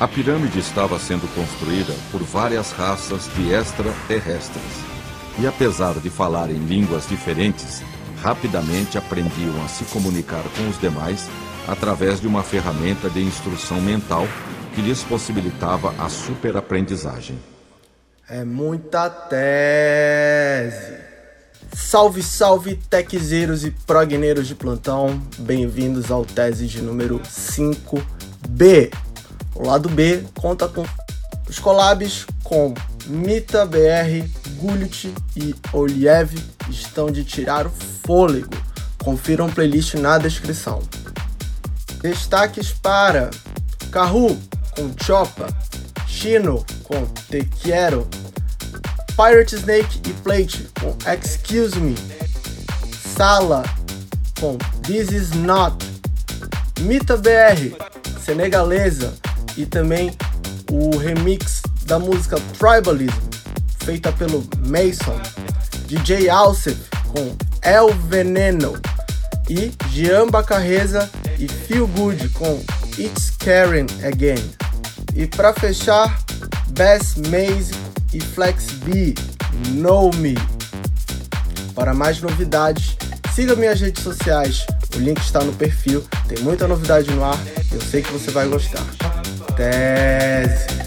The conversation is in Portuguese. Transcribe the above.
A pirâmide estava sendo construída por várias raças de extraterrestres. E apesar de falarem línguas diferentes, rapidamente aprendiam a se comunicar com os demais através de uma ferramenta de instrução mental que lhes possibilitava a superaprendizagem. É muita tese. Salve, salve, techzeiros e progneiros de plantão. Bem-vindos ao tese de número 5B. O lado B conta com os collabs com Mita BR, Gullit e Oliev estão de tirar o fôlego. Confiram a playlist na descrição. Destaques para Carru com Chopa, Chino com Te Quiero, Pirate Snake e Plate com Excuse Me, Sala com This Is Not, Mita BR, Senegalesa e também o remix da música Tribalism, feita pelo Mason, DJ Alcef com El Veneno e Jean Bacarreza e Feel Good com It's Karen Again. E para fechar, Bass Maze e Flex B, Know Me. Para mais novidades, siga minhas redes sociais, o link está no perfil, tem muita novidade no ar, eu sei que você vai gostar. Tese!